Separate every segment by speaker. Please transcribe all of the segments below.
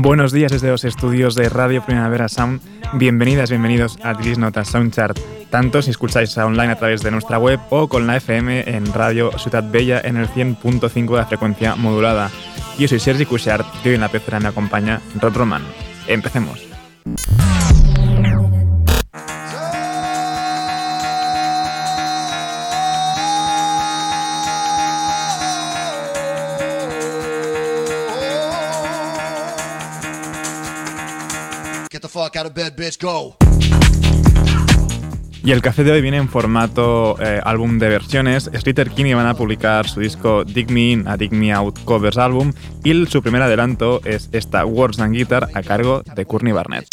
Speaker 1: Buenos días desde los estudios de Radio Primavera Sound. Bienvenidas, bienvenidos a Tris Notas Soundchart, tanto si escucháis online a través de nuestra web o con la FM en Radio Ciudad Bella en el 100.5 de la frecuencia modulada. Yo soy Sergi Cushart y hoy en la pecera me acompaña Rod Roman. Empecemos. Y el café de hoy viene en formato eh, álbum de versiones. Streeter Kinney van a publicar su disco Dig Me In a Dig Me Out Covers Album y su primer adelanto es esta Words and Guitar a cargo de Courtney Barnett.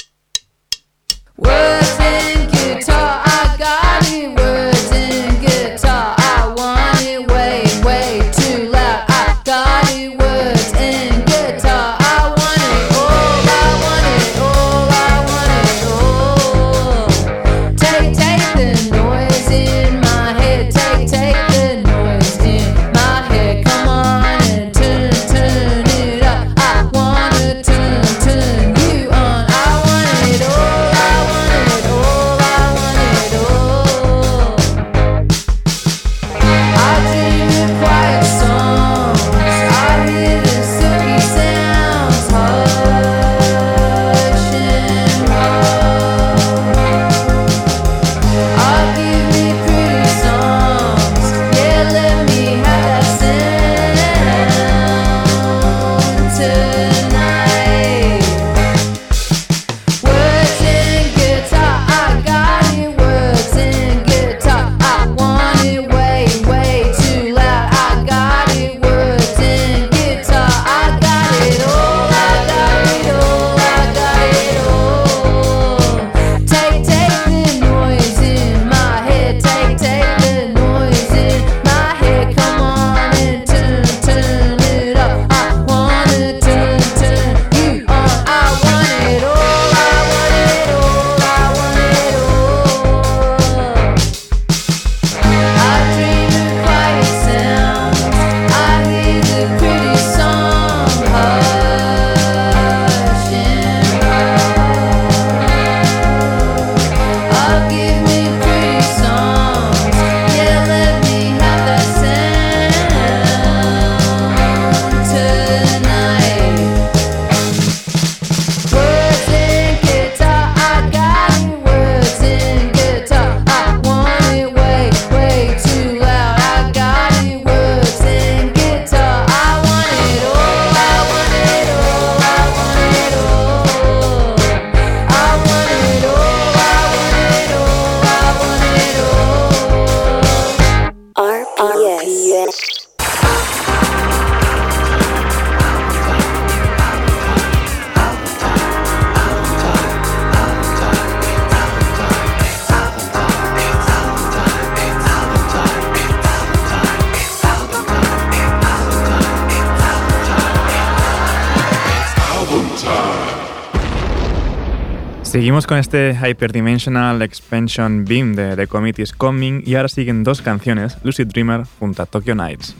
Speaker 1: Seguimos con este Hyperdimensional Expansion Beam de The Committee is Coming y ahora siguen dos canciones, Lucid Dreamer junto a Tokyo Nights.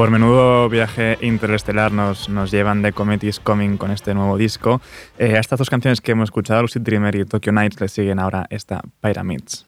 Speaker 2: Por menudo viaje interestelar nos, nos llevan de Comet Coming con este nuevo disco. Eh, a estas dos canciones que hemos escuchado, Lucid Dreamer y Tokyo Nights, le siguen ahora esta Pyramids.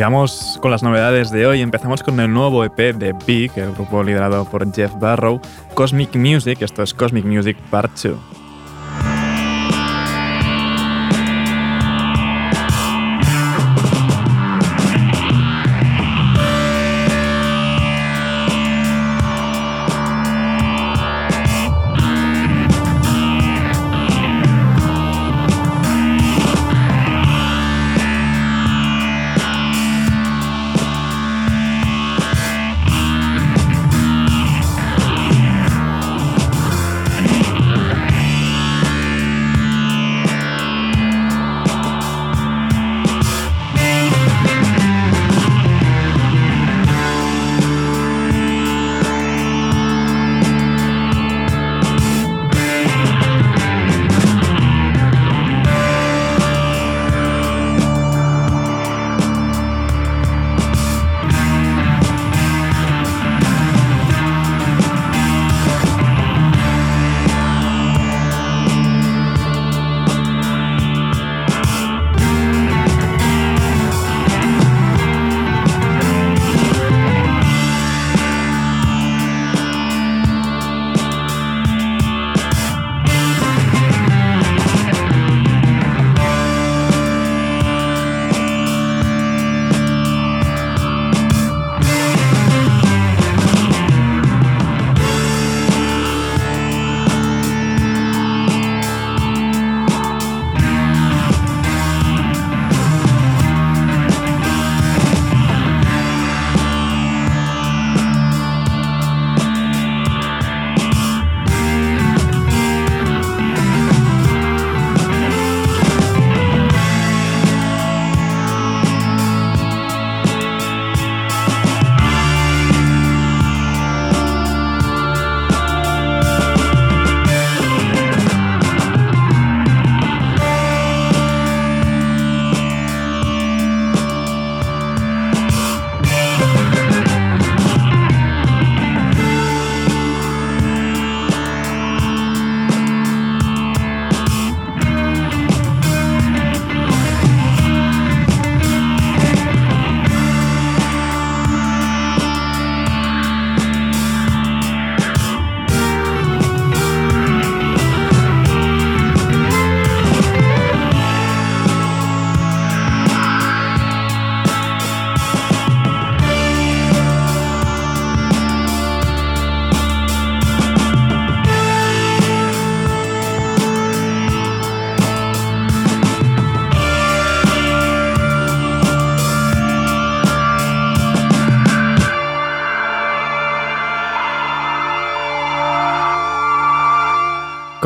Speaker 3: Vamos con las novedades de hoy. Empezamos con el nuevo EP de Big, el grupo liderado por Jeff Barrow, Cosmic Music. Esto es Cosmic Music Part 2.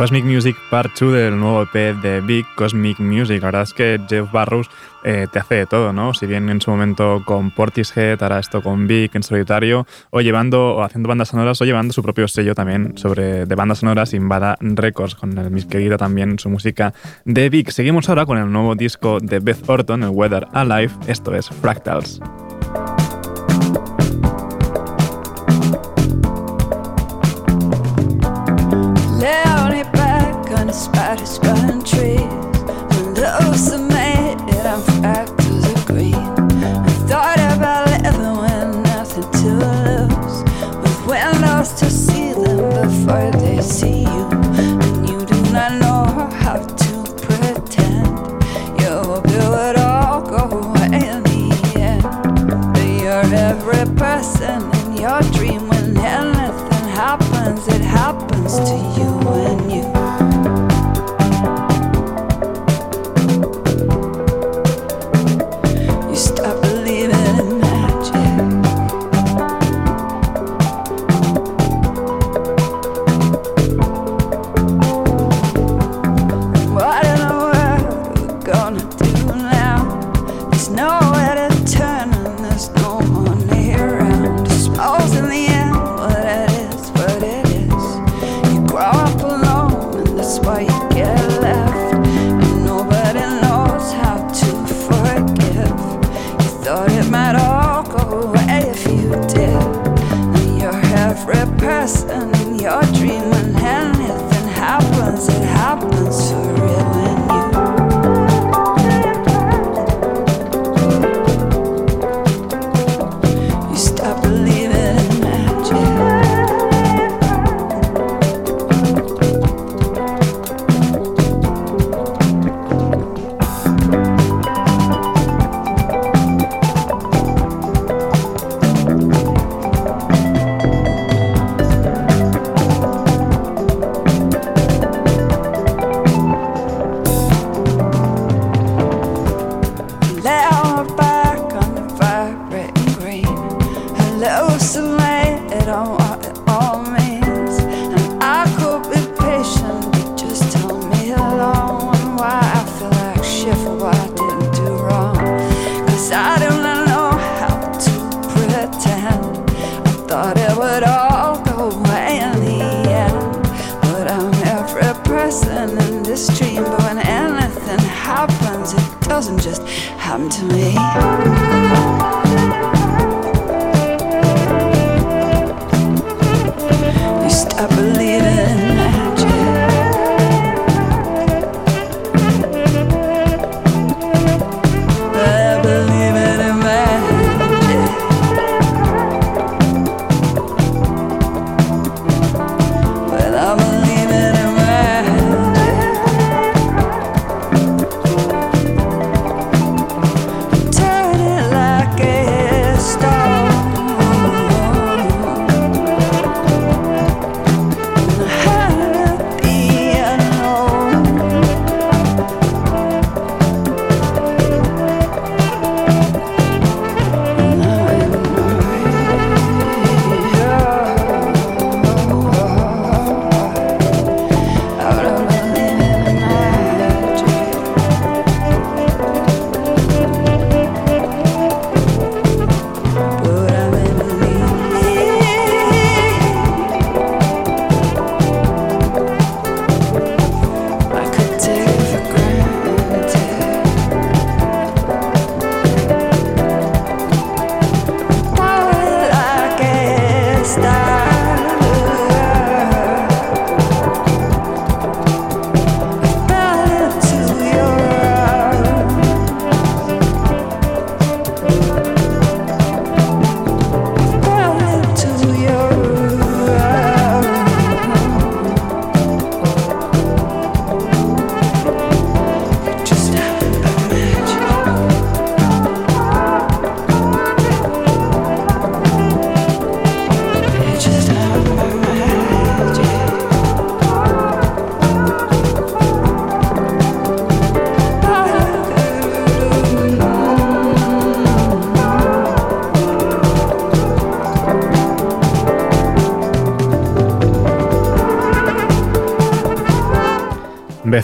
Speaker 3: Cosmic Music Part 2 del nuevo EP de Big Cosmic Music. La verdad es que Jeff Barrows eh, te hace de todo, ¿no? Si bien en su momento con Portishead, hará esto con Big en solitario, o llevando, o haciendo bandas sonoras, o llevando su propio sello también sobre de bandas sonoras, Invada Records, con el mis querida también su música de Big. Seguimos ahora con el nuevo disco de Beth Orton, el Weather Alive, esto es Fractals. and spiders, spun trees, and the ocean. running in this dream, but when anything happens, it doesn't just happen to me. You stop believing.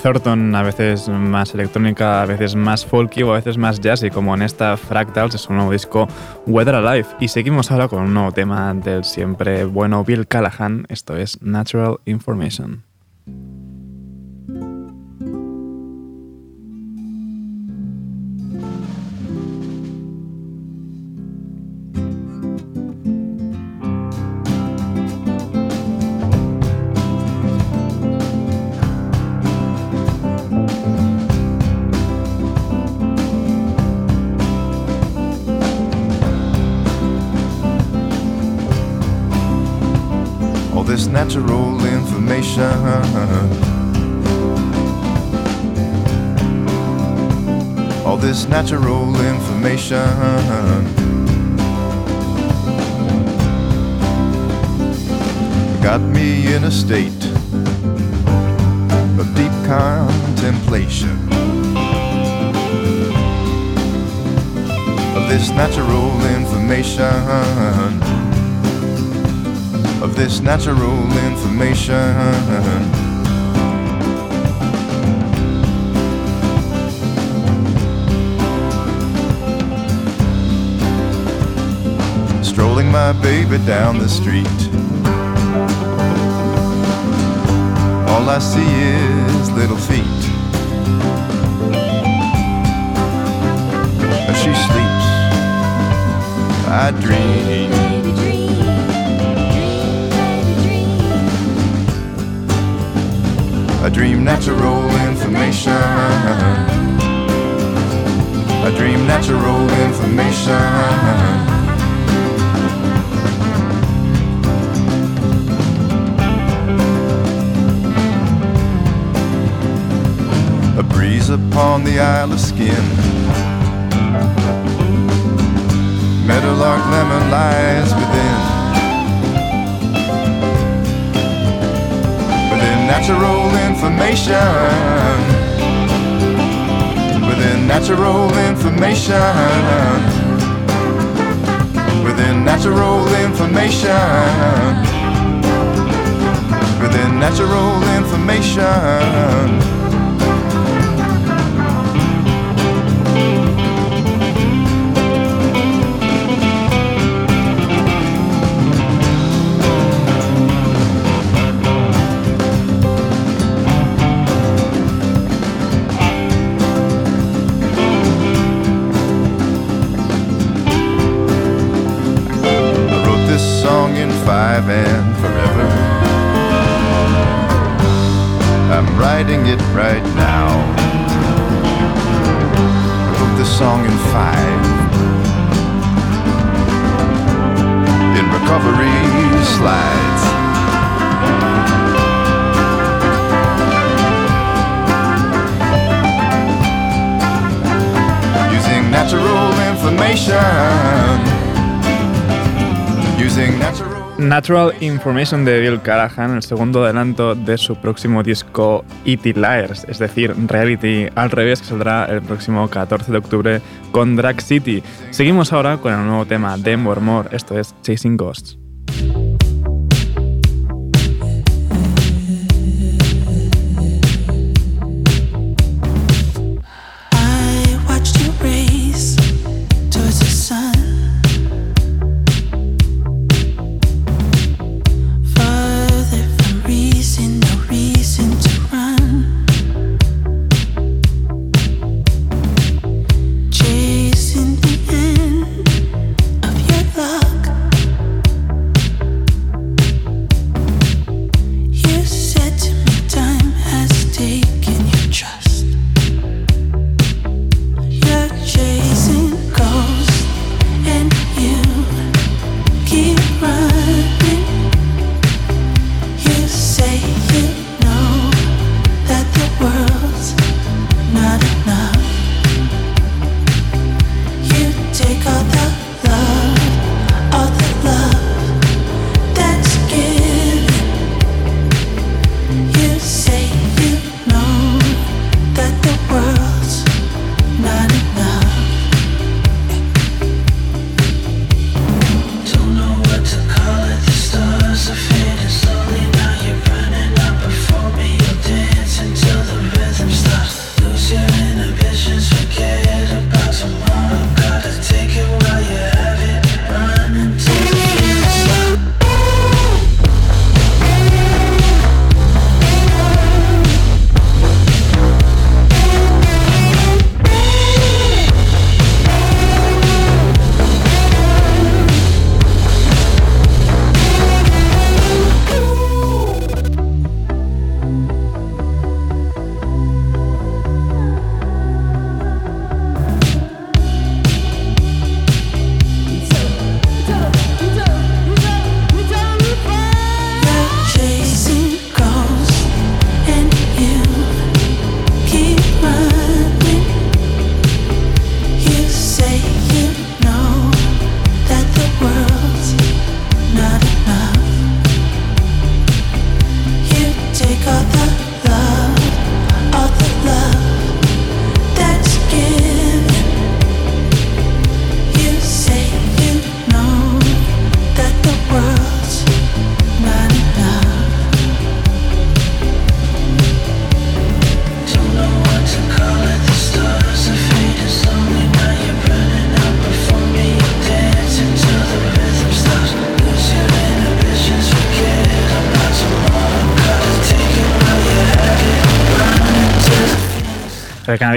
Speaker 2: Thornton, a veces más electrónica, a veces más folky o a veces más jazzy, como en esta Fractals, es un nuevo disco Weather Alive. Y seguimos ahora con un nuevo tema del siempre bueno Bill Callahan, esto es Natural Information.
Speaker 4: Strolling my baby down the street. All I see is little feet. As she sleeps, I dream. A dream natural information. I dream natural information. Breeze upon the Isle of Skin. Meadowlark lemon lies within. Within natural information. Within natural information. Within natural information. Within natural information. Natural
Speaker 5: Information de Bill Callahan, el segundo adelanto de su próximo disco E.T. Liars, es decir, Reality al revés, que saldrá el próximo 14 de octubre con Drag City. Seguimos ahora con el nuevo tema de More More, esto es Chasing Ghosts.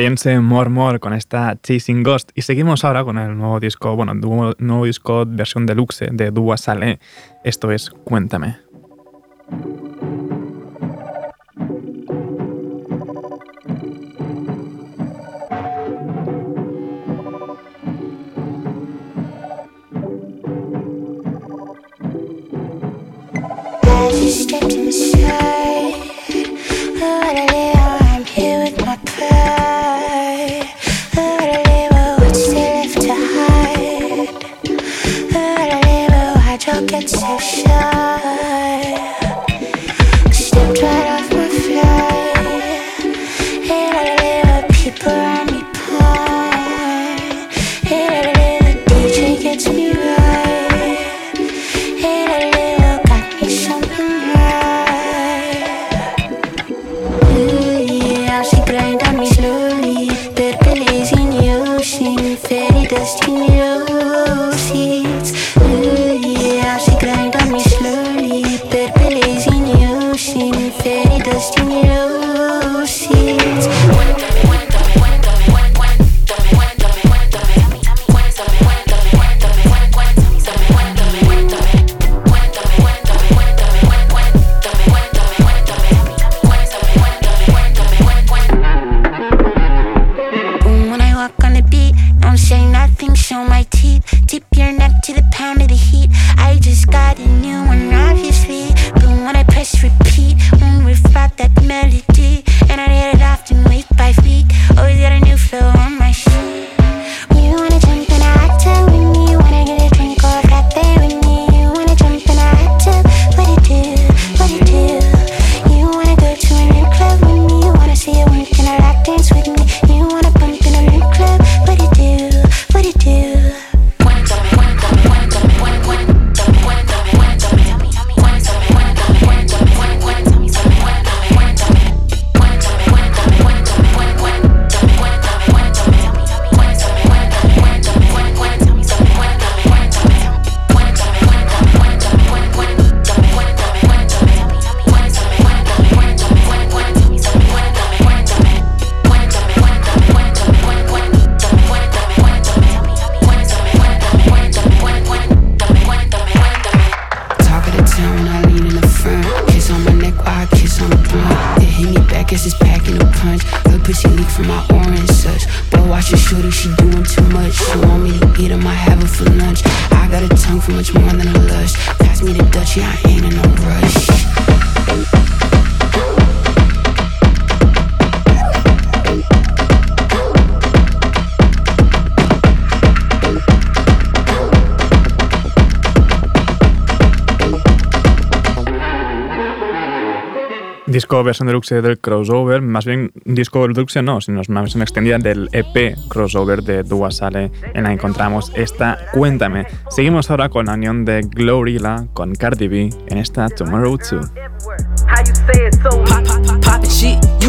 Speaker 5: Canadiense More More con esta Chasing Ghost. Y seguimos ahora con el nuevo disco, bueno, nuevo, nuevo disco versión deluxe de Dua Saleh. Esto es Cuéntame. look at your shine.
Speaker 2: Versión deluxe del crossover, más bien disco deluxe no, sino una versión extendida del EP crossover de Dua Sale en la que encontramos esta Cuéntame. Seguimos ahora con la unión de Glorilla con Cardi B en esta Tomorrow 2.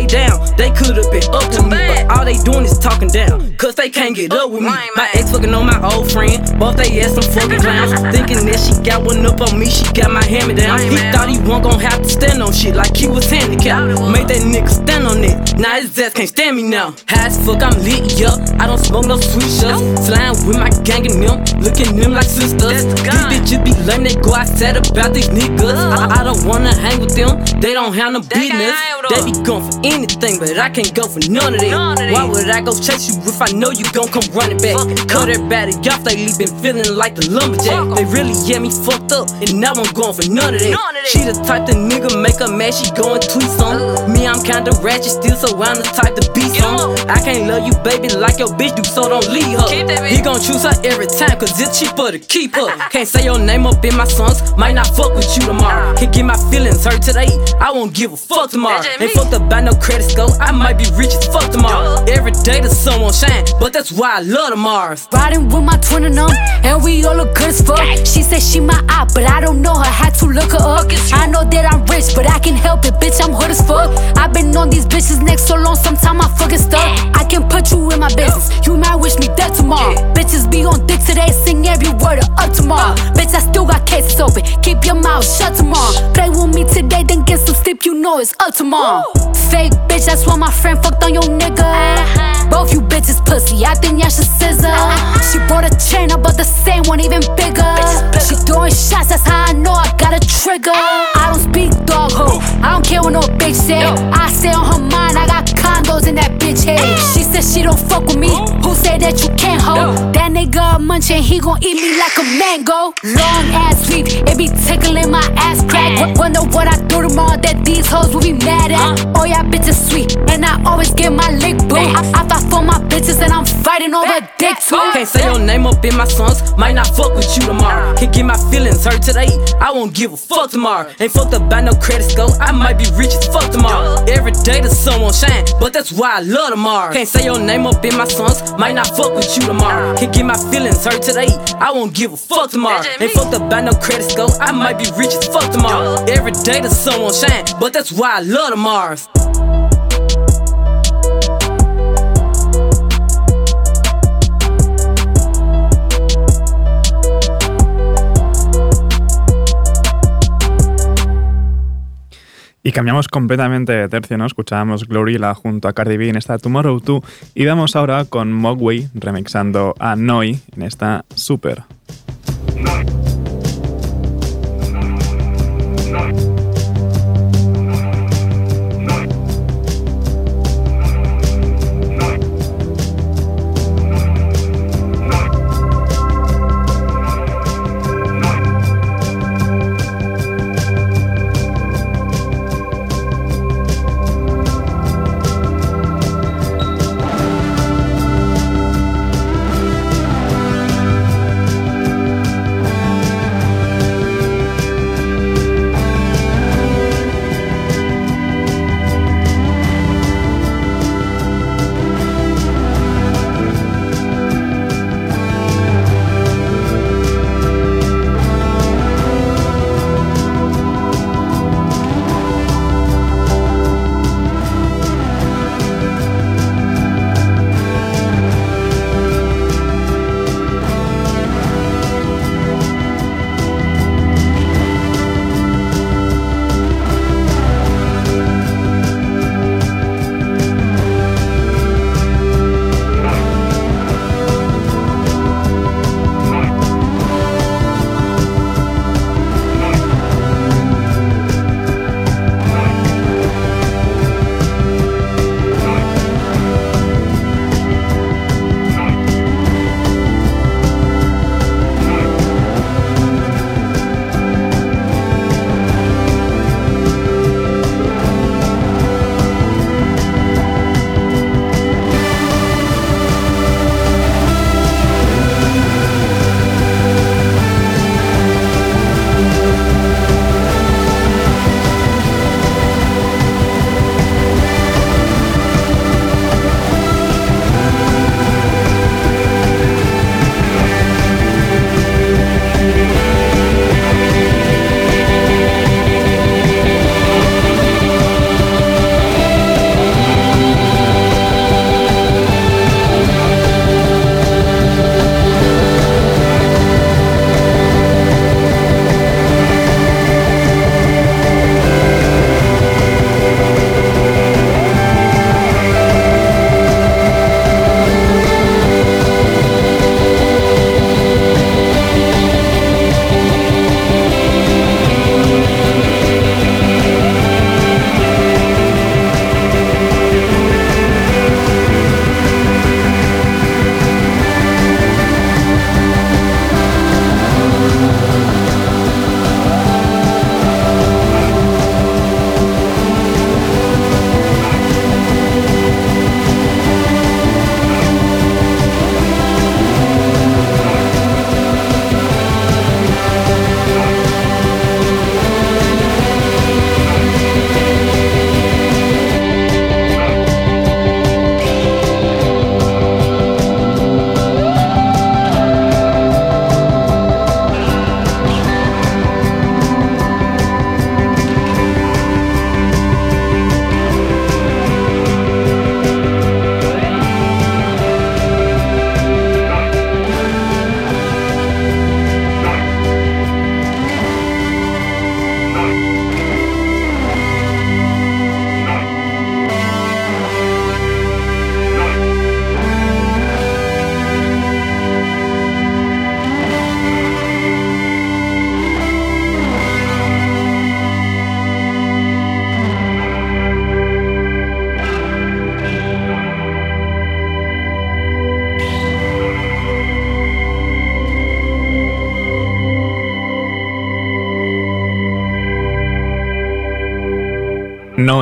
Speaker 6: down. They could've been up to me, but all they doing is talking down. Cause they can't get up with me. My ex fucking on my old friend. Both they ass some fucking clowns. Thinking that she got one up on me, she got my hand me down. He thought he wasn't gon' have to stand on shit like he was handicapped. Made that nigga stand on it. Now his ass can't stand me now. High as fuck, I'm lit, yup. I don't smoke no sweet shots. Slime with my gang and them. Looking them like sisters. These bitches be lame, they go outside about these niggas. I, I don't wanna hang with them. They don't have no business. They be for anything, but I can't go for none of it. Why would I go chase you if I know you gon' come running back? Cut everybody off lately, been feeling like the lumberjack. They really get me fucked up, and now I'm going for none of that. She the type the nigga make her mad, she going tweets on. Me, I'm kinda ratchet still, so I'm the type to be some. I can't love you, baby, like your bitch do, so don't leave her. He gon' choose her every time, cause it's cheaper to keep her. Can't say your name up in my songs, might not fuck with you tomorrow. Can't get my feelings hurt today, I won't give a fuck tomorrow. Ain't fucked up by no credit score, I might be rich as fuck tomorrow. Every day the sun won't shine, but that's why I love the Mars.
Speaker 7: Riding with my twin and them, and we all look good as fuck. She said she my eye, but I don't know her, had to look her up. I know that I'm rich, but I can help it, bitch, I'm hood as fuck. I've been on these bitches next so long, sometime I fucking stuck. I can put you in my business, you might wish me dead tomorrow. Bitches be on dick today, sing every word of up tomorrow. Uh. Bitch, I still got cases open, keep your mouth shut tomorrow. Play with me today, then get some sleep, you know it's up tomorrow. Fake bitch, that's why my friend fucked on your nigga. Both you bitches pussy, I think y'all should scissor. She bought a chain, I bought the same one, even bigger. She throwing shots, that's how I know I got a trigger. I don't speak dog ho, I don't care what no bitch say. I stay on her mind, I got condos in that bitch head. She said she don't fuck with me, who say that you can't hold? That nigga munching, he gon' eat me like a mango. Long ass sleep, it be tickling my ass crack. Wonder what I do tomorrow that these hoes will be mad at. Oh, yeah, bitches sweet, and I always get my lick boo. I, I fight for my bitches and I'm fighting over dick too.
Speaker 6: Can't say your name up in my songs, might not fuck with you tomorrow. Can't get my feelings hurt today, I won't give a fuck tomorrow. Ain't fucked up by no credit score, I might be rich as fuck tomorrow. Every day the sun won't shine, but that's why I love tomorrow. Can't say your name up in my songs, might not fuck with you tomorrow. Can't get my feelings hurt today, I won't give a fuck tomorrow. Ain't fucked up by no credit score, I might be rich as fuck tomorrow. Every day the sun won't shine, but that's why I love tomorrow.
Speaker 2: Y cambiamos completamente de tercio, ¿no? Escuchábamos Glorilla junto a Cardi B en esta Tomorrow 2 y vamos ahora con Mogwai remixando a Noi en esta Super. Noi,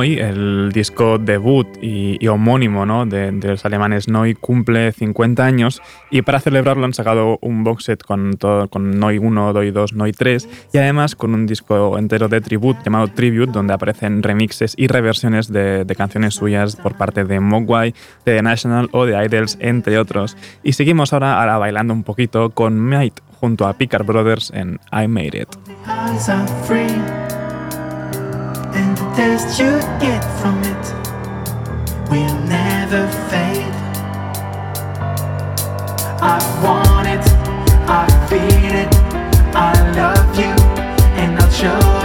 Speaker 2: el disco debut y, homónimo de, los alemanes Noi, cumple 50 años y para celebrarlo han sacado un box set con, todo, con Noi 1, Noi 2, Noi 3 y además con un disco entero de tribute llamado Tribute donde aparecen remixes y reversiones de, canciones suyas por parte de Mogwai, de The National o de Idols, entre otros. Y seguimos ahora, ahora bailando un poquito con Might junto a Picard Brothers en I Made It.
Speaker 8: And the taste you get from it will never fade. I want it, I feel it, I love you, and I'll show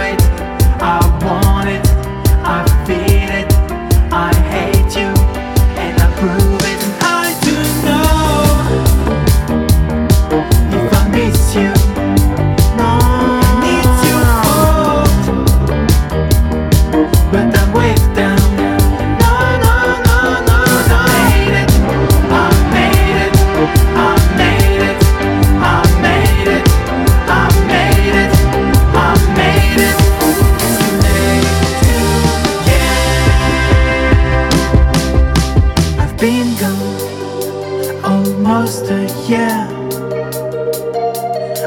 Speaker 8: been gone almost a year.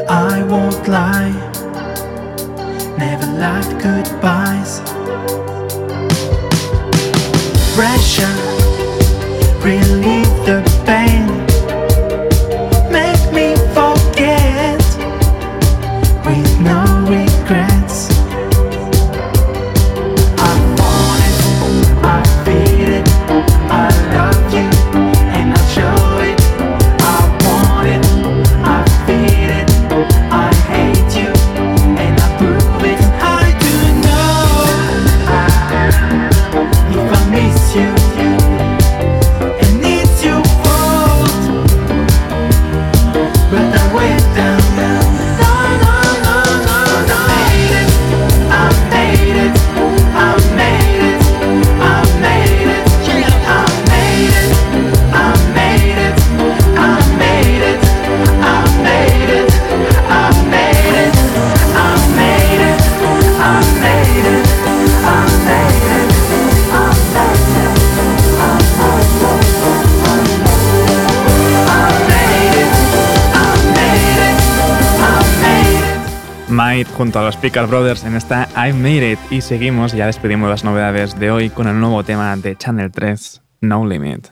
Speaker 8: I won't lie, never liked goodbyes. Pressure, relieve the pain.
Speaker 2: Junto a los Pickle Brothers en esta I Made It. Y seguimos, ya despedimos las novedades de hoy con el nuevo tema de Channel 3, No Limit.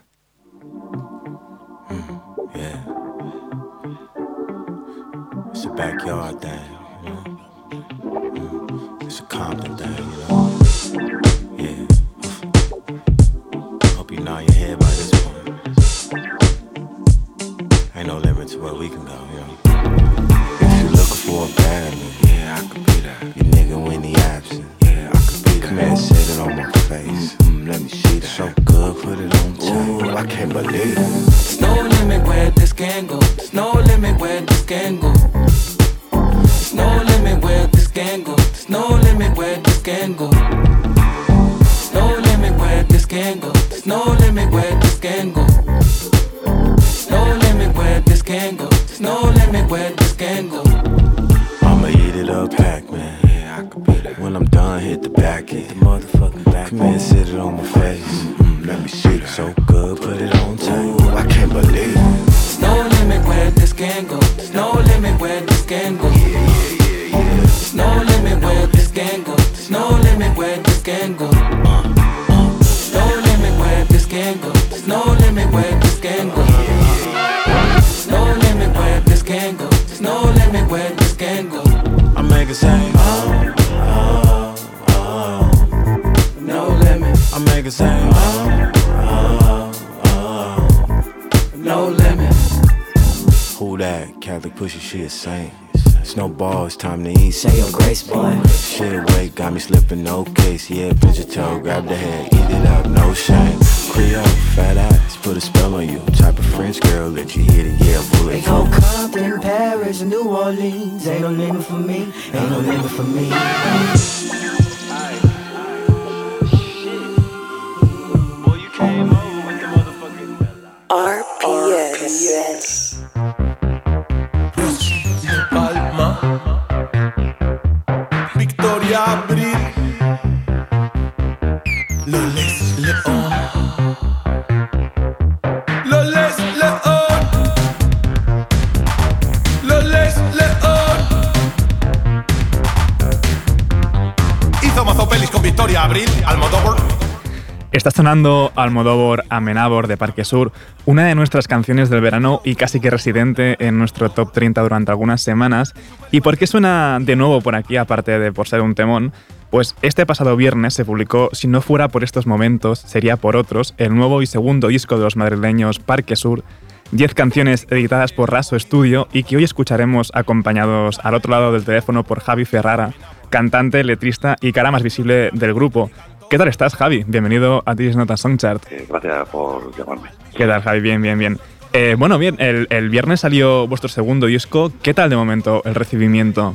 Speaker 2: Está sonando Almodóvar Amenábor de Parque Sur, una de nuestras canciones del verano y casi que residente en nuestro top 30 durante algunas semanas. ¿Y por qué suena de nuevo por aquí, aparte de por ser un temón? Pues este pasado viernes se publicó, si no fuera por estos momentos, sería por otros, el nuevo y segundo disco de los madrileños Parque Sur, 10 canciones editadas por Raso Studio y que hoy escucharemos acompañados al otro lado del teléfono por Javi Ferrara, cantante, letrista y cara más visible del grupo. ¿Qué tal estás, Javi? Bienvenido a This Nota Songchart.
Speaker 9: Eh, gracias por llamarme.
Speaker 2: ¿Qué tal, Javi? Bien, bien, bien. Eh, bueno, bien, el, el viernes salió vuestro segundo disco. ¿Qué tal de momento el recibimiento?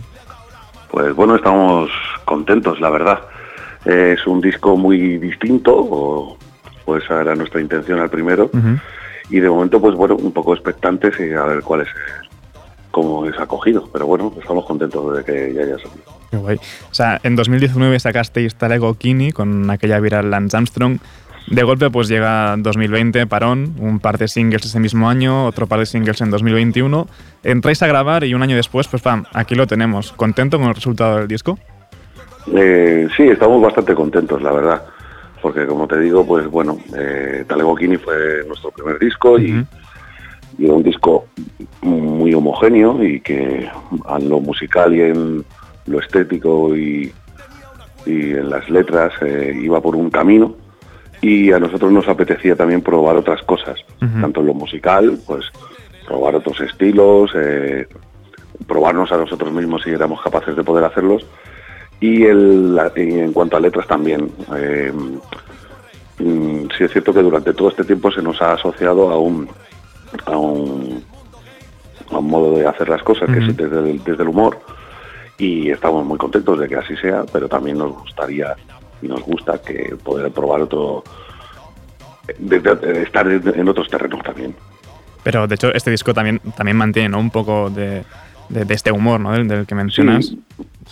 Speaker 9: Pues bueno, estamos contentos, la verdad. Eh, es un disco muy distinto, o, esa era nuestra intención al primero. Y de momento, pues bueno, un poco expectantes y a ver cuál es, cómo es acogido. Pero bueno, estamos contentos de que ya haya salido.
Speaker 2: Qué guay. O sea, en 2019 sacasteis Talego Kini con aquella viral Lance Armstrong. De golpe pues llega 2020, parón, un par de singles ese mismo año, otro par de singles en 2021. Entráis a grabar y un año después, pues pam, aquí lo tenemos. ¿Contento con el resultado del disco?
Speaker 9: Eh, sí, estamos bastante contentos, la verdad. Porque como te digo, pues bueno, eh, Talego Kini fue nuestro primer disco y, y era un disco muy homogéneo y que en lo musical y en lo estético y, y en las letras eh, iba por un camino y a nosotros nos apetecía también probar otras cosas, tanto en lo musical, pues probar otros estilos, eh, probarnos a nosotros mismos si éramos capaces de poder hacerlos y, el, y en cuanto a letras también. eh, mm, sí es cierto que durante todo este tiempo se nos ha asociado a un, a un, a un modo de hacer las cosas, que es desde el, desde el humor, y estamos muy contentos de que así sea, pero también nos gustaría y nos gusta que poder probar otro, de- de- de estar en otros terrenos también.
Speaker 2: Pero de hecho este disco también, también mantiene ¿no? un poco de, este humor ¿no? del, del que mencionas.
Speaker 9: Sí,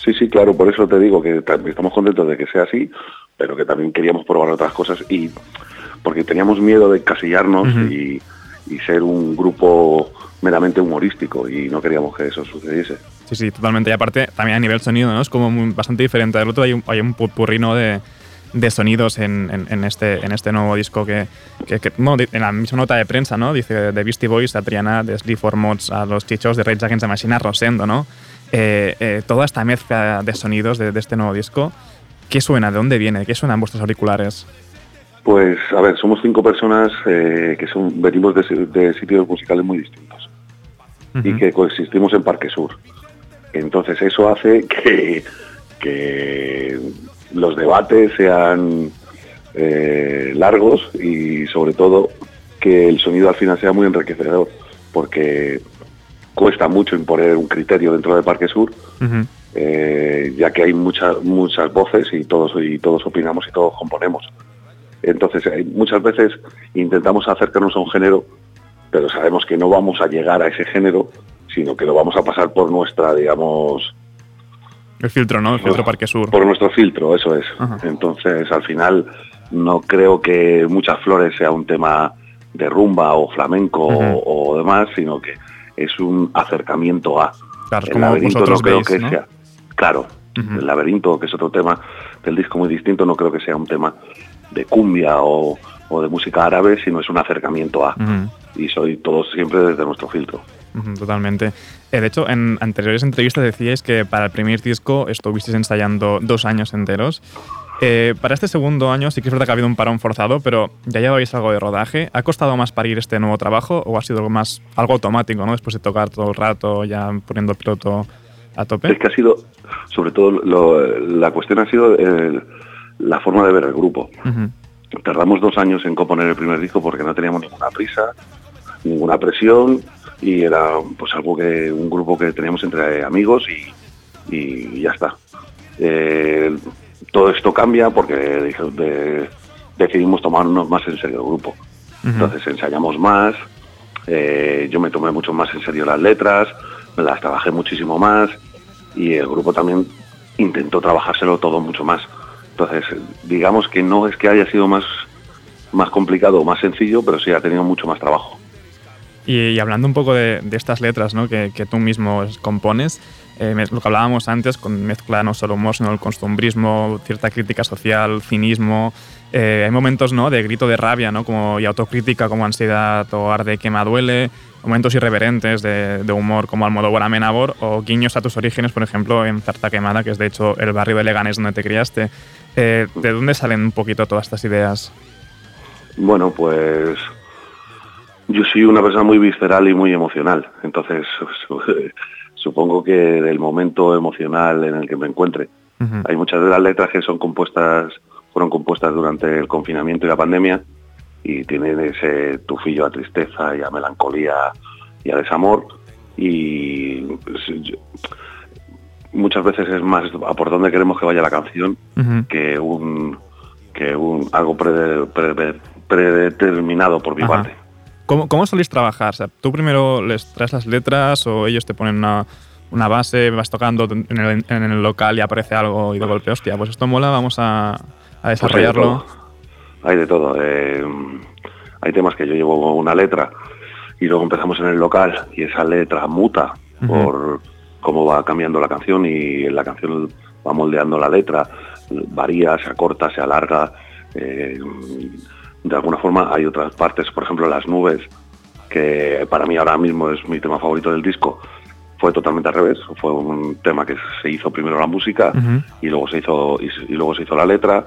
Speaker 9: sí, sí, claro, por eso te digo que tam- estamos contentos de que sea así, pero que también queríamos probar otras cosas y porque teníamos miedo de encasillarnos y, y ser un grupo meramente humorístico y no queríamos que eso sucediese.
Speaker 2: Sí, sí, totalmente. Y aparte, también a nivel sonido, ¿no? Es como muy- bastante diferente del otro. Hay un, hay un purpurri, ¿no? de, de sonidos en, en- en este, en este nuevo disco que, que- que, bueno, en la misma nota de prensa, ¿no? Dice de Beastie Boys a Triana, de Sleep for Mods a los chichos, de Rage Against the Machine a Rosendo, ¿no? Eh, eh, toda esta mezcla de sonidos de, de este nuevo disco, ¿qué suena? ¿De dónde viene? ¿Qué suenan vuestros auriculares?
Speaker 9: Pues, a ver, somos cinco personas eh, que son, venimos de, de sitios musicales muy distintos y que coexistimos en Parque Sur. Entonces eso hace que, que los debates sean eh, largos y sobre todo que el sonido al final sea muy enriquecedor, porque cuesta mucho imponer un criterio dentro de Parque Sur, eh, ya que hay muchas muchas voces y todos y todos opinamos y todos componemos. Entonces, hay- muchas veces intentamos acercarnos a un género, pero sabemos que no vamos a llegar a ese género, sino que lo vamos a pasar por nuestra, digamos,
Speaker 2: El filtro, ¿no? El filtro Parque Sur.
Speaker 9: por nuestro filtro, eso es. Entonces, al final, no creo que Muchas Flores sea un tema de rumba o flamenco o, o demás, sino que es un acercamiento a.
Speaker 2: Claro,
Speaker 9: el
Speaker 2: como
Speaker 9: laberinto no creo
Speaker 2: veis,
Speaker 9: que
Speaker 2: ¿no?
Speaker 9: sea. Claro, el laberinto, que es otro tema del disco muy distinto, no creo que sea un tema de cumbia o, o de música árabe, sino es un acercamiento a. Y soy todos siempre desde nuestro filtro.
Speaker 2: Totalmente. Eh, de hecho, en anteriores entrevistas decíais que para el primer disco estuvisteis ensayando dos años enteros. Eh, para este segundo año sí que es verdad que ha habido un parón forzado, pero ya lleváis algo de rodaje. ¿Ha costado más parir este nuevo trabajo o ha sido algo más algo automático, ¿no? Después de tocar todo el rato, ya poniendo el piloto a tope.
Speaker 9: Es que ha sido, sobre todo, lo- la cuestión ha sido eh, la forma de ver el grupo. Tardamos dos años en componer el primer disco porque no teníamos ninguna prisa, ninguna presión y era pues algo que un grupo que teníamos entre amigos y, y ya está. Eh, todo esto cambia porque de- decidimos tomarnos más en serio el grupo. Entonces ensayamos más, eh, yo me tomé mucho más en serio las letras, me las trabajé muchísimo más y el grupo también intentó trabajárselo todo mucho más. Entonces, digamos que no es que haya sido más, más complicado o más sencillo, pero sí ha tenido mucho más trabajo.
Speaker 2: Y, y hablando un poco de, de estas letras ¿no? que, que, tú mismo compones, eh, lo que hablábamos antes, con mezcla no solo humor, sino el costumbrismo, cierta crítica social, cinismo. Eh, hay momentos ¿no? de grito de rabia ¿no? como, y autocrítica como ansiedad o arde que me duele, momentos irreverentes de, de humor como Almodóvar Amenábor o guiños a tus orígenes, por ejemplo, en Zarta Quemada, que es de hecho el barrio de Leganés donde te criaste. Eh, ¿De dónde salen un poquito todas estas ideas?
Speaker 9: Bueno, pues yo soy una persona muy visceral y muy emocional, entonces supongo que del momento emocional en el que me encuentre. Uh -huh. Hay muchas de las letras que son compuestas, fueron compuestas durante el confinamiento y la pandemia y tienen ese tufillo a tristeza y a melancolía y a desamor y pues, yo, muchas veces es más a por dónde queremos que vaya la canción uh -huh. que un que un algo pre, pre, predeterminado por mi Ajá. parte.
Speaker 2: ¿Cómo, ¿Cómo soléis trabajar? O sea, ¿Tú primero les traes las letras o ellos te ponen una, una base, vas tocando en el, en el, local y aparece algo y de golpe, hostia, pues esto mola, vamos a, a desarrollarlo?
Speaker 9: Pues hay de todo. Hay, de todo. Eh, hay temas que yo llevo una letra y luego empezamos en el local y esa letra muta uh -huh. por cómo va cambiando la canción y la canción va moldeando la letra, varía, se acorta, se alarga. Eh, de alguna forma hay otras partes, por ejemplo las nubes, que para mí ahora mismo es mi tema favorito del disco, fue totalmente al revés, fue un tema que se hizo primero la música uh -huh. y luego se hizo y, y, luego se hizo la letra.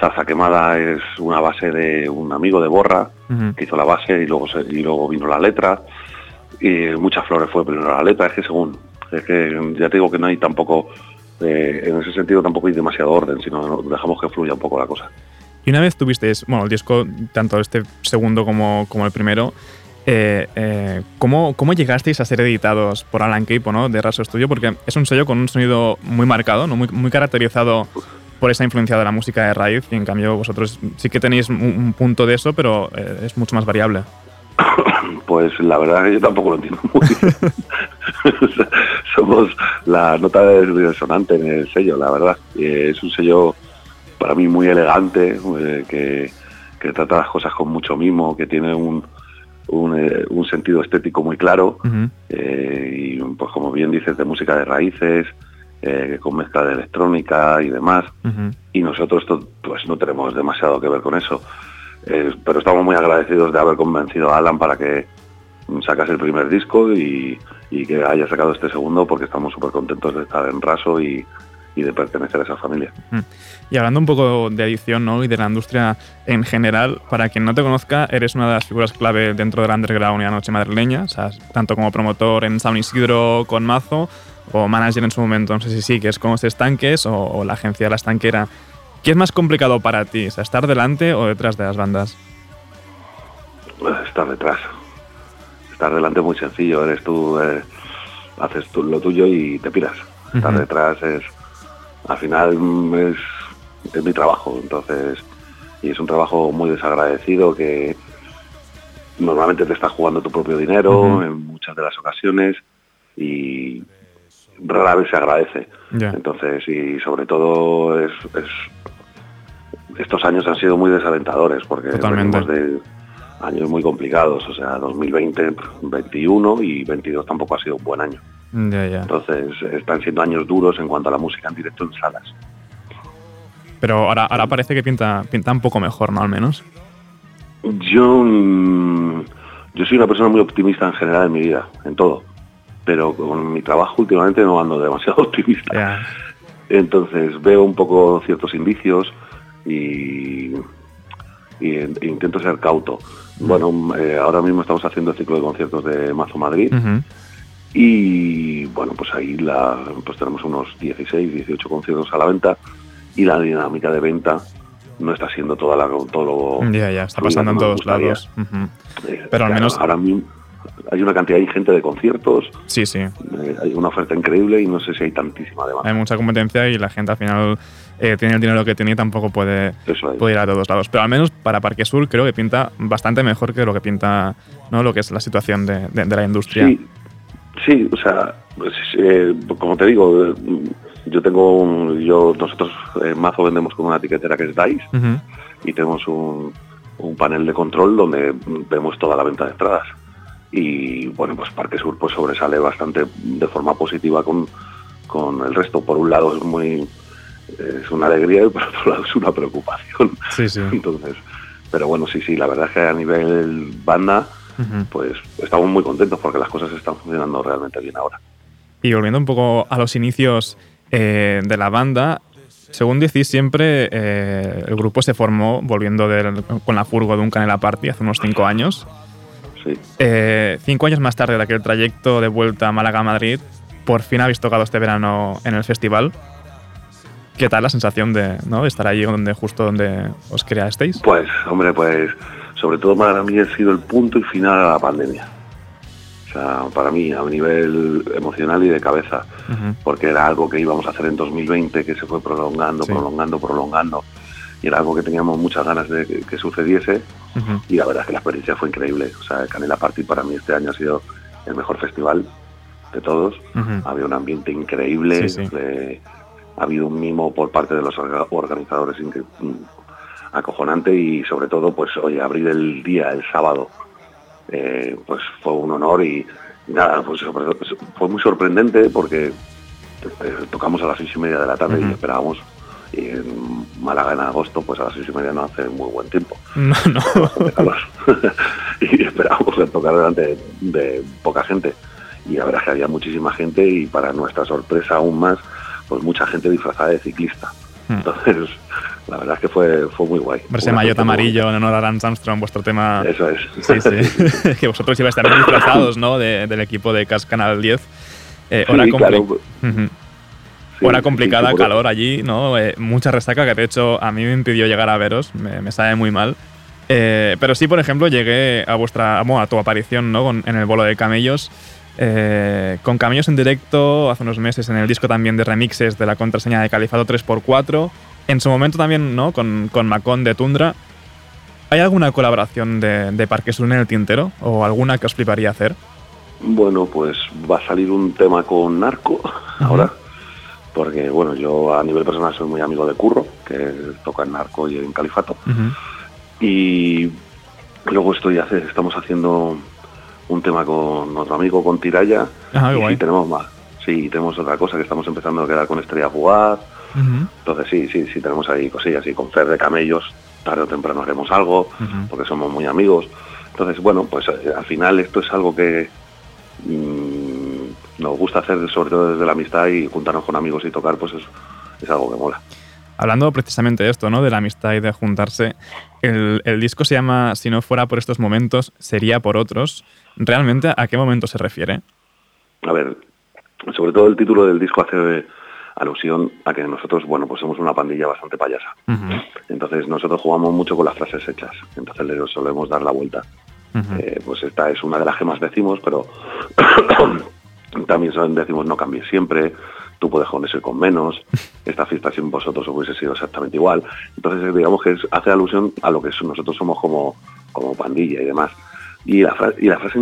Speaker 9: Zarza quemada es una base de un amigo de Borra uh -huh. que hizo la base y luego se, y luego vino la letra. Y muchas flores fue primero la letra, es que según es que ya te digo que no hay tampoco eh, en ese sentido tampoco hay demasiado orden, sino dejamos que fluya un poco la cosa.
Speaker 2: Y una vez tuvisteis, bueno, el disco, tanto este segundo como, como el primero, eh, eh, ¿cómo, ¿cómo, llegasteis a ser editados por Alan Capo, ¿no? de Raso Studio? Porque es un sello con un sonido muy marcado, ¿no? muy, muy caracterizado por esa influencia de la música de raíz, y en cambio vosotros sí que tenéis un, un punto de eso, pero eh, es mucho más variable.
Speaker 9: Pues la verdad yo tampoco lo entiendo muy bien. Somos la nota de sonante en el sello, la verdad. Es un sello para mí muy elegante, eh, que, que, trata las cosas con mucho mimo, que tiene un, un, eh, un sentido estético muy claro, uh -huh. eh, y pues como bien dices, de música de raíces, con mezcla de electrónica y demás, uh -huh. y nosotros pues no tenemos demasiado que ver con eso. Pero estamos muy agradecidos de haber convencido a Alan para que sacase el primer disco y, y que haya sacado este segundo porque estamos súper contentos de estar en Raso y, y de pertenecer a esa familia.
Speaker 2: Y hablando un poco de edición ¿no? y de la industria en general, para quien no te conozca, eres una de las figuras clave dentro del underground y la noche madrileña, o sea, tanto como promotor en San Isidro con Mazo o manager en su momento, no sé si sí, que es como Estanques o, o, la agencia La Estanquera. ¿Qué es más complicado para ti? O sea, ¿Estar delante o detrás de las bandas?
Speaker 9: Estar detrás. Estar delante es muy sencillo, eres tú, eh, haces tú lo tuyo y te piras. Estar uh -huh. detrás es al final es, es mi trabajo, entonces, y es un trabajo muy desagradecido que normalmente te estás jugando tu propio dinero uh -huh. en muchas de las ocasiones y rara vez se agradece. Yeah. Entonces, y sobre todo es, es, estos años han sido muy desalentadores porque
Speaker 2: Totalmente.
Speaker 9: venimos de años muy complicados, o sea, 2020, 21 y 22 tampoco ha sido un buen año.
Speaker 2: Yeah, yeah.
Speaker 9: Entonces, están siendo años duros en cuanto a la música en directo en salas.
Speaker 2: Pero ahora, ahora parece que pinta, pinta un poco mejor, ¿no? Al menos.
Speaker 9: Yo, mm, yo soy una persona muy optimista en general en mi vida, en todo. Pero con mi trabajo últimamente no ando demasiado optimista. Entonces veo un poco ciertos indicios y, y, intento ser cauto. Mm. Bueno, eh, ahora mismo estamos haciendo el ciclo de conciertos de Mazo Madrid.
Speaker 2: Uh -huh.
Speaker 9: Y bueno, pues ahí la, pues tenemos unos 16, 18 conciertos a la venta y la dinámica de venta no está siendo toda la todo
Speaker 2: lo ya ya está pasando en todos lados. uh -huh. eh, pero al menos
Speaker 9: ahora mismo hay una cantidad ingente de conciertos.
Speaker 2: Sí sí.
Speaker 9: Eh, hay una oferta increíble y no sé si hay tantísima demanda.
Speaker 2: Hay mucha competencia y la gente al final eh, tiene el dinero que tiene y tampoco puede, puede ir a todos lados. Pero al menos para Parque Sur creo que pinta bastante mejor que lo que pinta no lo que es la situación de, de, de la industria.
Speaker 9: Sí Sí, o sea, pues, eh, como te digo, yo tengo un, yo nosotros en Mazo vendemos con una etiquetera que es DICE y tenemos un, un panel de control donde vemos toda la venta de entradas. Y bueno, pues Parque Sur pues sobresale bastante de forma positiva con, con el resto. Por un lado es muy es una alegría y por otro lado es una preocupación.
Speaker 2: Sí, sí.
Speaker 9: Entonces, pero bueno, sí, sí, la verdad es que a nivel banda, Pues estamos muy contentos porque las cosas están funcionando realmente bien ahora.
Speaker 2: Y volviendo un poco a los inicios eh, de la banda, según decís siempre, eh, el grupo se formó volviendo del- con la furgo de un Canela Party hace unos cinco años.
Speaker 9: Sí.
Speaker 2: Eh, cinco años más tarde de aquel trayecto de vuelta a Málaga-Madrid, por fin habéis tocado este verano en el festival. ¿Qué tal la sensación de, ¿no? de estar allí donde, justo donde os creasteis?
Speaker 9: Pues, hombre, pues sobre todo para mí ha sido el punto y final a la pandemia. O sea, para mí, a nivel emocional y de cabeza, porque era algo que íbamos a hacer en 2020, que se fue prolongando,
Speaker 2: Sí.
Speaker 9: prolongando, prolongando, y era algo que teníamos muchas ganas de que, que sucediese, y la verdad es que la experiencia fue increíble. O sea, Canela Party para mí este año ha sido el mejor festival de todos. Había un ambiente increíble.
Speaker 2: Sí, sí.
Speaker 9: ha habido un mimo por parte de los orga- organizadores acojonante y sobre todo, pues, oye, abrir el día, el sábado, eh, pues fue un honor y, nada, pues sobre- fue muy sorprendente porque eh, tocamos a las seis y media de la tarde y esperábamos. Y en Málaga en agosto, pues a las seis y media no hace muy buen tiempo
Speaker 2: No, no.
Speaker 9: y esperábamos tocar delante de, de poca gente. Y la verdad es que había muchísima gente y para nuestra sorpresa aún más, pues mucha gente disfrazada de ciclista.
Speaker 2: Hmm.
Speaker 9: Entonces, la verdad es que fue, fue muy guay.
Speaker 2: Verse maillot amarillo en honor a Lance Armstrong, vuestro tema.
Speaker 9: Eso es.
Speaker 2: Sí, sí. que vosotros ibais también disfrazados, ¿no? De- del equipo de Cas Canal 10. Eh, hora,
Speaker 9: Sí,
Speaker 2: compli-
Speaker 9: claro.
Speaker 2: Hora complicada,
Speaker 9: sí,
Speaker 2: calor allí, ¿no? Eh, mucha resaca que de hecho a mí me impidió llegar a veros, me, me sabe muy mal. Eh, pero sí, por ejemplo, llegué a vuestra bueno, a tu aparición ¿no? Con- en el bolo de camellos. eh, con camellos en directo hace unos meses en el disco también de remixes de la contraseña de Califato 3x4. En su momento también ¿no? con, con Macón de Tundra. ¿Hay alguna colaboración de, de Parque Sur en el tintero? ¿O alguna que os fliparía hacer?
Speaker 9: Bueno, pues va a salir un tema con Narco ahora, porque bueno, yo a nivel personal soy muy amigo de Curro, que toca en Narco y en Califato. Y luego estoy estamos haciendo un tema con otro amigo, con Tiraya.
Speaker 2: Ah,
Speaker 9: y
Speaker 2: guay.
Speaker 9: tenemos más. Sí, tenemos otra cosa que estamos empezando a quedar con Estrella Entonces sí, sí, sí, tenemos ahí cosillas. Y con Fer de Camellos, tarde o temprano haremos algo, porque somos muy amigos. Entonces, bueno, pues eh, al final esto es algo que mm, nos gusta hacer, sobre todo desde la amistad y juntarnos con amigos y tocar, pues es, es algo que mola.
Speaker 2: Hablando precisamente de esto, ¿no? De la amistad y de juntarse. El, el disco se llama Si no fuera por estos momentos, sería por otros. ¿Realmente a qué momento se refiere?
Speaker 9: A ver, sobre todo el título del disco hace alusión a que nosotros, bueno, pues somos una pandilla bastante payasa. Entonces nosotros jugamos mucho con las frases hechas, entonces le solemos dar la vuelta. Eh, pues esta es una de las que más decimos, pero también decimos no cambies siempre, tú puedes con eso y con menos, esta fiesta sin vosotros hubiese sido exactamente igual. Entonces digamos que es- hace alusión a lo que nosotros somos como, como pandilla y demás. Y la, fra- y la frase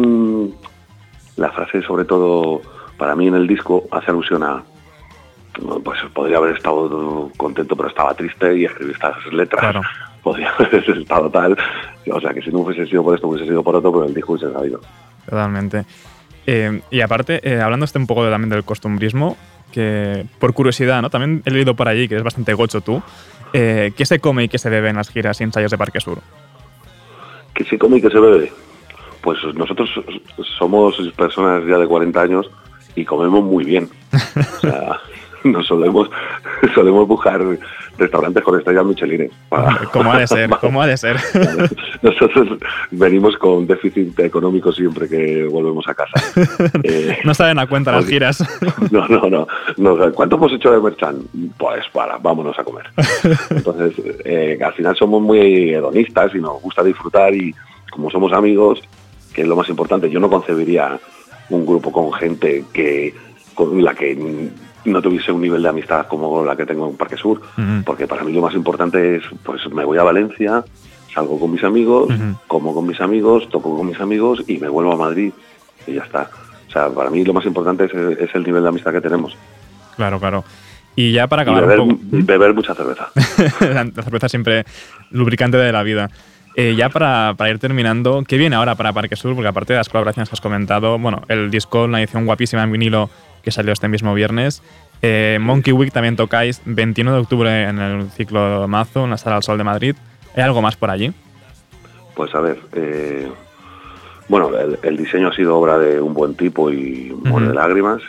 Speaker 9: la frase sobre todo para mí en el disco hace alusión a pues podría haber estado contento pero estaba triste y escribí estas letras
Speaker 2: Claro.
Speaker 9: podría haber estado tal o sea que si no hubiese sido por esto hubiese sido por otro pero el disco hubiese salido
Speaker 2: Totalmente. Eh, y aparte, eh, hablando este un poco de- también del costumbrismo, que por curiosidad, ¿no? También he leído por allí que es bastante gocho tú. eh, ¿Qué se come y qué se bebe en las giras y ensayos de Parque Sur?
Speaker 9: que se come y que se bebe pues nosotros somos personas ya de 40 años y comemos muy bien o sea nos solemos solemos buscar restaurantes con estrellas Michelin para,
Speaker 2: ¿Cómo ha de ser? ¿Cómo ha de ser?
Speaker 9: Nosotros venimos con déficit económico siempre que volvemos a casa. Eh,
Speaker 2: no saben a cuenta las giras.
Speaker 9: no, no, no, no. ¿Cuánto hemos hecho de merchan? Pues para, vámonos a comer. Entonces, eh, al final somos muy hedonistas y nos gusta disfrutar y como somos amigos, que es lo más importante, yo no concebiría un grupo con gente que con la que no tuviese un nivel de amistad como la que tengo en Parque Sur, porque para mí lo más importante es, pues me voy a Valencia, salgo con mis amigos, como con mis amigos, toco con mis amigos y me vuelvo a Madrid y ya está. O sea, para mí lo más importante es, es el nivel de amistad que tenemos.
Speaker 2: Claro, claro. Y ya para
Speaker 9: Y
Speaker 2: acabar
Speaker 9: beber,
Speaker 2: un poco.
Speaker 9: y beber mucha cerveza.
Speaker 2: la cerveza siempre lubricante de la vida. Eh, ya para, para ir terminando, ¿qué viene ahora para Parque Sur? Porque aparte de las colaboraciones que has comentado, bueno, el disco, una edición guapísima en vinilo que salió este mismo viernes. Eh, Monkey Week también tocáis 21 de octubre en el ciclo Mazo, en la Sala del Sol de Madrid. ¿Hay algo más por allí?
Speaker 9: Pues a ver, eh, bueno, el, el diseño ha sido obra de un buen tipo y un buen
Speaker 2: Ujú.
Speaker 9: de lágrimas,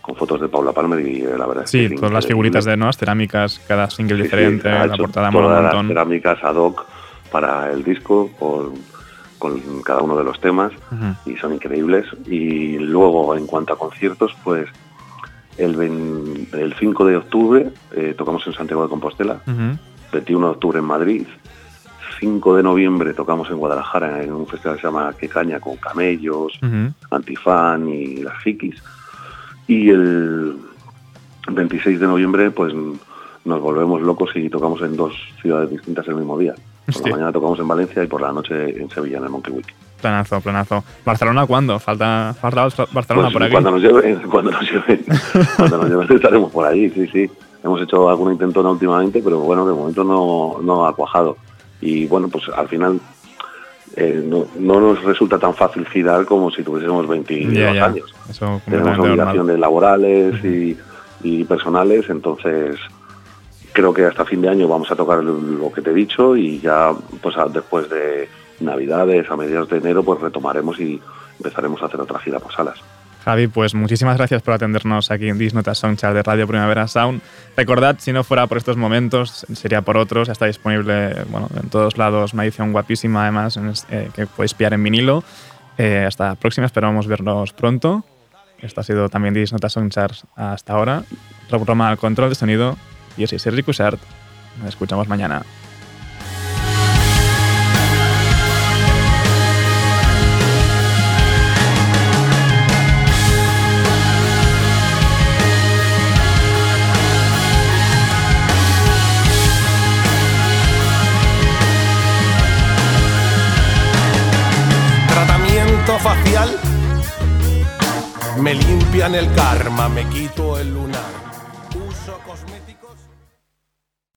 Speaker 9: con fotos de Paula Palmer y eh, la verdad es
Speaker 2: Sí,
Speaker 9: que es
Speaker 2: todas las figuritas de nuevas cerámicas, cada single
Speaker 9: Sí, sí,
Speaker 2: diferente,
Speaker 9: ha
Speaker 2: la portada mola un
Speaker 9: todas las
Speaker 2: montón.
Speaker 9: cerámicas ad hoc para el disco con, con cada uno de los temas y son increíbles. Y luego, en cuanto a conciertos, pues el, el 5 de octubre eh, tocamos en Santiago de Compostela,
Speaker 2: Ujú.
Speaker 9: 21 de octubre en Madrid, 5 de noviembre tocamos en Guadalajara en un festival que se llama Que Caña con camellos. Antifan y las Hikis. Y el 26 de noviembre, pues nos volvemos locos y tocamos en dos ciudades distintas el mismo día. Por la mañana tocamos en Valencia y por la noche en Sevilla, en el Monkey Week.
Speaker 2: Planazo, planazo. ¿Barcelona cuándo? Falta, falta Barcelona
Speaker 9: Pues
Speaker 2: por aquí.
Speaker 9: Cuando nos lleven, cuando nos lleven, cuando nos lleven estaremos por allí, sí, sí. Hemos hecho algún intento últimamente, pero bueno, de momento no, no ha cuajado. Y bueno, pues al final eh, no, no nos resulta tan fácil girar como si tuviésemos 22
Speaker 2: Ya, ya.
Speaker 9: años.
Speaker 2: Eso
Speaker 9: Tenemos
Speaker 2: normal.
Speaker 9: de laborales y, y personales, entonces creo que hasta fin de año vamos a tocar lo que te he dicho y ya pues después de Navidades, a mediados de enero, pues retomaremos y empezaremos a hacer otra gira por salas.
Speaker 2: Javi, pues muchísimas gracias por atendernos aquí en Disnota Soundchart de Radio Primavera Sound. Recordad, si no fuera por estos momentos, sería por otros. Está disponible bueno, en todos lados, una edición guapísima además en eh, que podéis pillar en vinilo. Eh, hasta la próxima, esperamos vernos pronto. Esto ha sido también Disnota Soundchart hasta ahora. Programa al control de sonido. Yo soy Sergi Cushart. Nos escuchamos mañana.
Speaker 10: Tratamiento facial. Me limpian el karma, me quito el lunar.